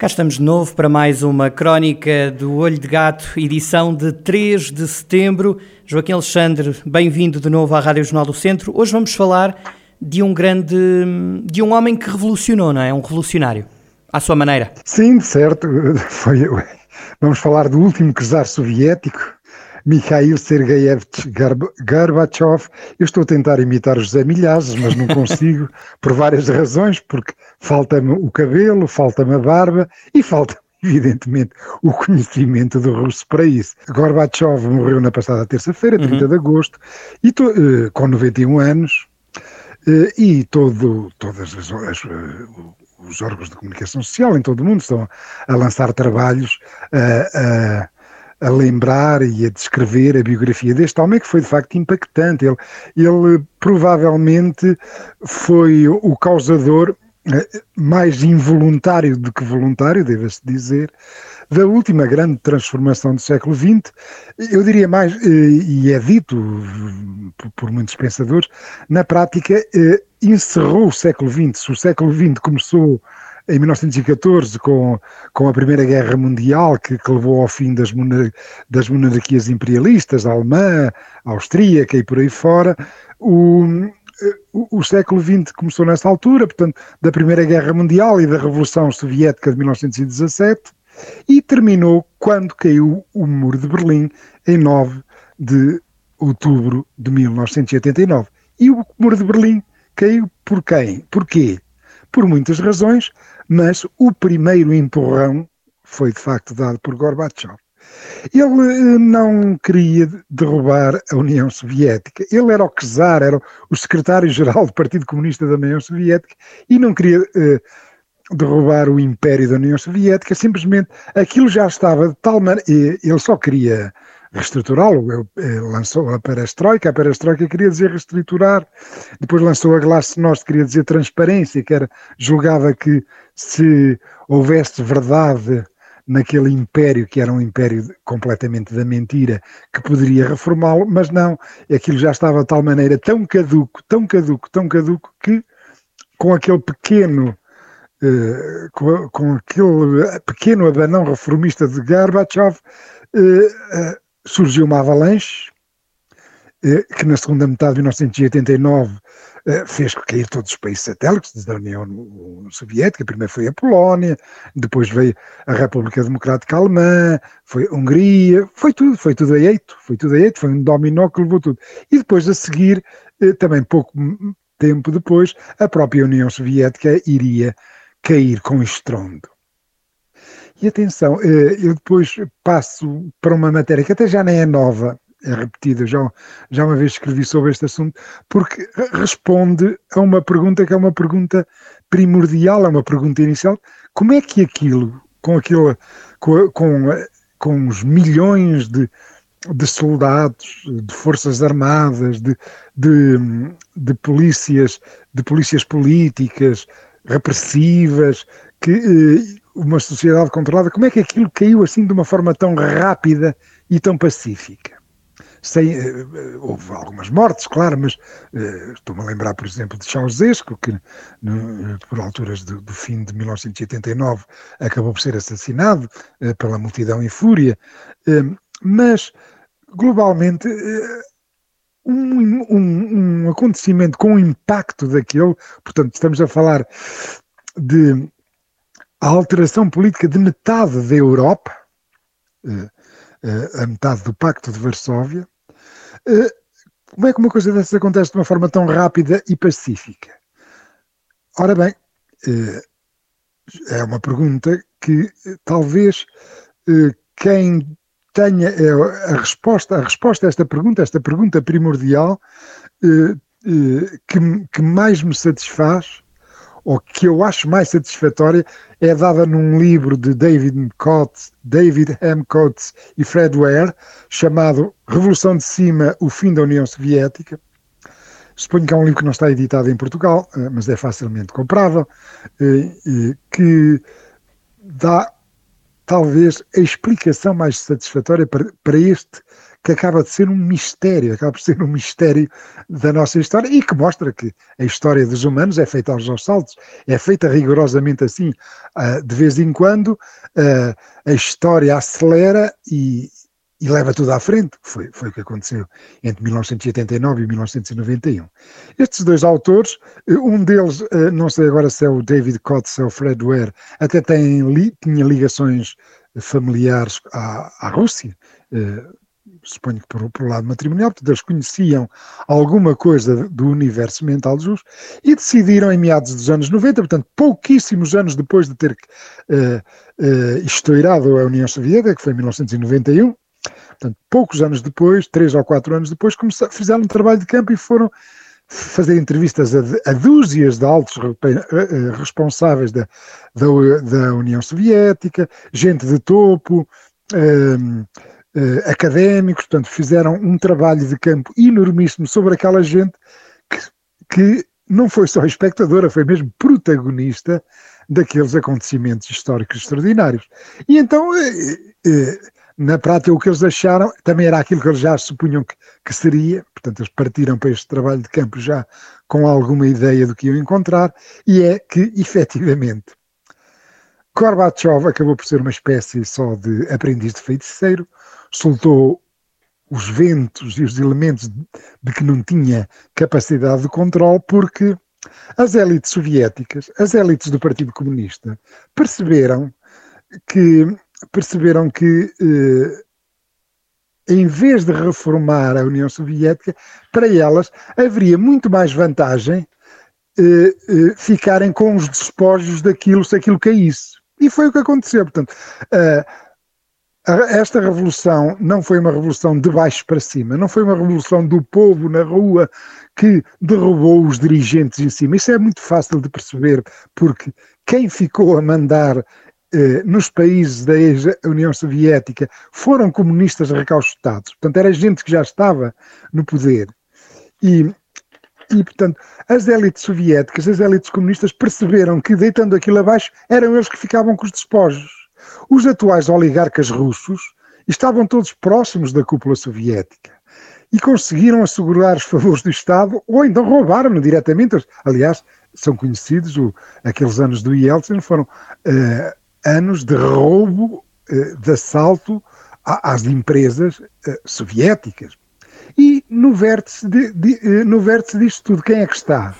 Cá estamos de novo para mais uma crónica do Olho de Gato, edição de 3 de setembro. Joaquim Alexandre, bem-vindo de novo à Rádio Jornal do Centro. Hoje vamos falar de um grande, de um homem que revolucionou, não é? Um revolucionário, à sua maneira. Sim, certo. Foi, vamos falar do último czar soviético, Mikhail Sergeyevich Gorbachev. Eu estou a tentar imitar José Milhazes, mas não consigo, por várias razões, porque falta-me o cabelo, falta-me a barba e falta evidentemente, o conhecimento do russo para isso. Gorbachev morreu na passada terça-feira, 30 uhum. de agosto, e to, uh, com 91 anos, uh, e todo, todas as, as uh, os órgãos de comunicação social em todo o mundo estão a lançar trabalhos a a lembrar e a descrever a biografia deste homem que foi de facto impactante. Ele, ele provavelmente foi o causador eh, mais involuntário do que voluntário, deve-se dizer, da última grande transformação do século XX, eu diria mais, eh, e é dito por muitos pensadores, na prática eh, encerrou o século XX. Se o século XX começou em 1914, com, com a Primeira Guerra Mundial, que, que levou ao fim das, monar das monarquias imperialistas, a alemã, a austríaca e por aí fora, o, o, o, século XX começou nessa altura, portanto, da Primeira Guerra Mundial e da Revolução Soviética de 1917, e terminou quando caiu o Muro de Berlim, em 9 de outubro de 1989. E o Muro de Berlim caiu por quem? Porquê? Por muitas razões, mas o primeiro empurrão foi de facto dado por Gorbachev. Ele eh, não queria derrubar a União Soviética. Ele era o czar, era o secretário-geral do Partido Comunista da União Soviética e não queria eh, derrubar o Império da União Soviética. Simplesmente aquilo já estava de tal maneira. Ele só queria reestruturá-lo. Lançou a perestroika, a perestroika queria dizer reestruturar, depois lançou a glasnost, queria dizer transparência, que era, julgava que se houvesse verdade naquele império, que era um império completamente da mentira, que poderia reformá-lo, mas não, aquilo já estava de tal maneira tão caduco, tão caduco, tão caduco, que com aquele pequeno Uh, com, com, aquele pequeno abanão reformista de Gorbachev, uh, uh, surgiu uma avalanche eh, que na segunda metade de 1989 eh, fez cair todos os países satélites da União Soviética. Primeiro foi a Polónia, depois veio a República Democrática Alemã, foi a Hungria, foi tudo, foi tudo a eito, foi tudo a eito, foi um dominó que levou tudo. E depois a seguir, eh, também pouco tempo depois, a própria União Soviética iria cair com estrondo. E atenção, eh, eu depois passo para uma matéria que até já nem é nova, é repetida, já, já uma vez escrevi sobre este assunto, porque responde a uma pergunta que é uma pergunta primordial, é uma pergunta inicial. Como é que aquilo, com aquilo, com, com, com os milhões de, de soldados, de forças armadas, de, de, de polícias, de polícias políticas, repressivas, que eh, uma sociedade controlada, como é que aquilo caiu assim de uma forma tão rápida e tão pacífica? Sem, uh, houve algumas mortes, claro, mas uh, estou-me a lembrar, por exemplo, de Ceausescu, que no, por alturas do, do, fim de 1989 acabou por ser assassinado uh, pela multidão em fúria, mas globalmente um, um, um acontecimento com o impacto daquele, portanto estamos a falar de a alteração política de metade da Europa, eh, eh, a metade do Pacto de Varsóvia, eh, como é que uma coisa dessas acontece de uma forma tão rápida e pacífica? Ora bem, é uma pergunta que talvez quem tenha a resposta, a resposta a esta pergunta, esta pergunta primordial, que, que mais me satisfaz ou que eu acho mais satisfatória, é dada num livro de David Coates, David M. Coates e Fred Ware, chamado Revolução de Cima, o fim da União Soviética. Suponho que é um livro que não está editado em Portugal, eh, mas é facilmente comprável, eh, que dá talvez a explicação mais satisfatória para, para este que acaba de ser um mistério, acaba por ser um mistério da nossa história e que mostra que a história dos humanos é feita aos saltos, é feita rigorosamente assim. Uh, de vez em quando uh, a história acelera e, e leva tudo à frente. Foi, foi o que aconteceu entre 1989 e 1991. Estes dois autores, um deles, não sei agora se é o David Coates ou o Fred Ware, até tem, tinha ligações familiares à, à Rússia, suponho que por, por lado matrimonial, portanto eles conheciam alguma coisa do universo mental de Jesus e decidiram em meados dos anos 90, portanto pouquíssimos anos depois de ter uh, uh, estourado a União Soviética, que foi em 1991, portanto poucos anos depois, três ou quatro anos depois, começaram, fizeram um trabalho de campo e foram fazer entrevistas a, a dúzias de altos eh, responsáveis da, da, da União Soviética, gente de topo, uh, académicos, portanto, fizeram um trabalho de campo enormíssimo sobre aquela gente que, que não foi só espectadora, foi mesmo protagonista daqueles acontecimentos históricos extraordinários. E então, eh, eh, na prática, o que eles acharam também era aquilo que eles já supunham que, que, seria, portanto, eles partiram para este trabalho de campo já com alguma ideia do que iam encontrar, e é que, efetivamente, Gorbachev acabou por ser uma espécie só de aprendiz de feiticeiro, soltou os ventos e os elementos de que não tinha capacidade de controle, porque as élites soviéticas, as élites do Partido Comunista, perceberam que perceberam que eh, em vez de reformar a União Soviética, para elas haveria muito mais vantagem eh, eh, ficarem com os despojos daquilo se aquilo caísse. E foi o que aconteceu. Portanto, uh, esta revolução não foi uma revolução de baixo para cima, não foi uma revolução do povo na rua que derrubou os dirigentes em cima. Isso é muito fácil de perceber, porque quem ficou a mandar eh, nos países da União Soviética foram comunistas recauchutados. Portanto, era gente que já estava no poder. E, e, portanto, as élites soviéticas, as élites comunistas perceberam que, deitando aquilo abaixo, eram eles que ficavam com os despojos. Os atuais oligarcas russos estavam todos próximos da cúpula soviética e conseguiram assegurar os favores do Estado ou então roubaram-no diretamente. Aliás, são conhecidos, o, aqueles anos do Yeltsin foram uh, anos de roubo, uh, de assalto às empresas uh, soviéticas. E no vértice, de, de, no vértice disto tudo, quem é que está?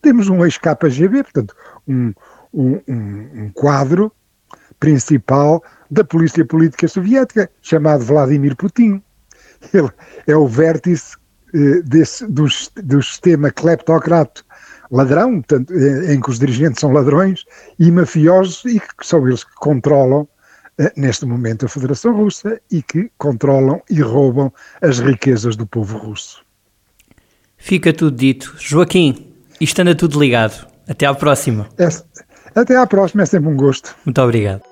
Temos um ex-KGB, portanto, um, um, um quadro principal da polícia política soviética, chamado Vladimir Putin. Ele é o vértice eh, desse, do, do sistema cleptocrata ladrão, portanto, eh, em que os dirigentes são ladrões e mafiosos e que são eles que controlam eh, neste momento a Federação Russa e que controlam e roubam as riquezas do povo russo. Fica tudo dito. Joaquim, isto anda tudo ligado. Até à próxima. É, até à próxima, é sempre um gosto. Muito obrigado.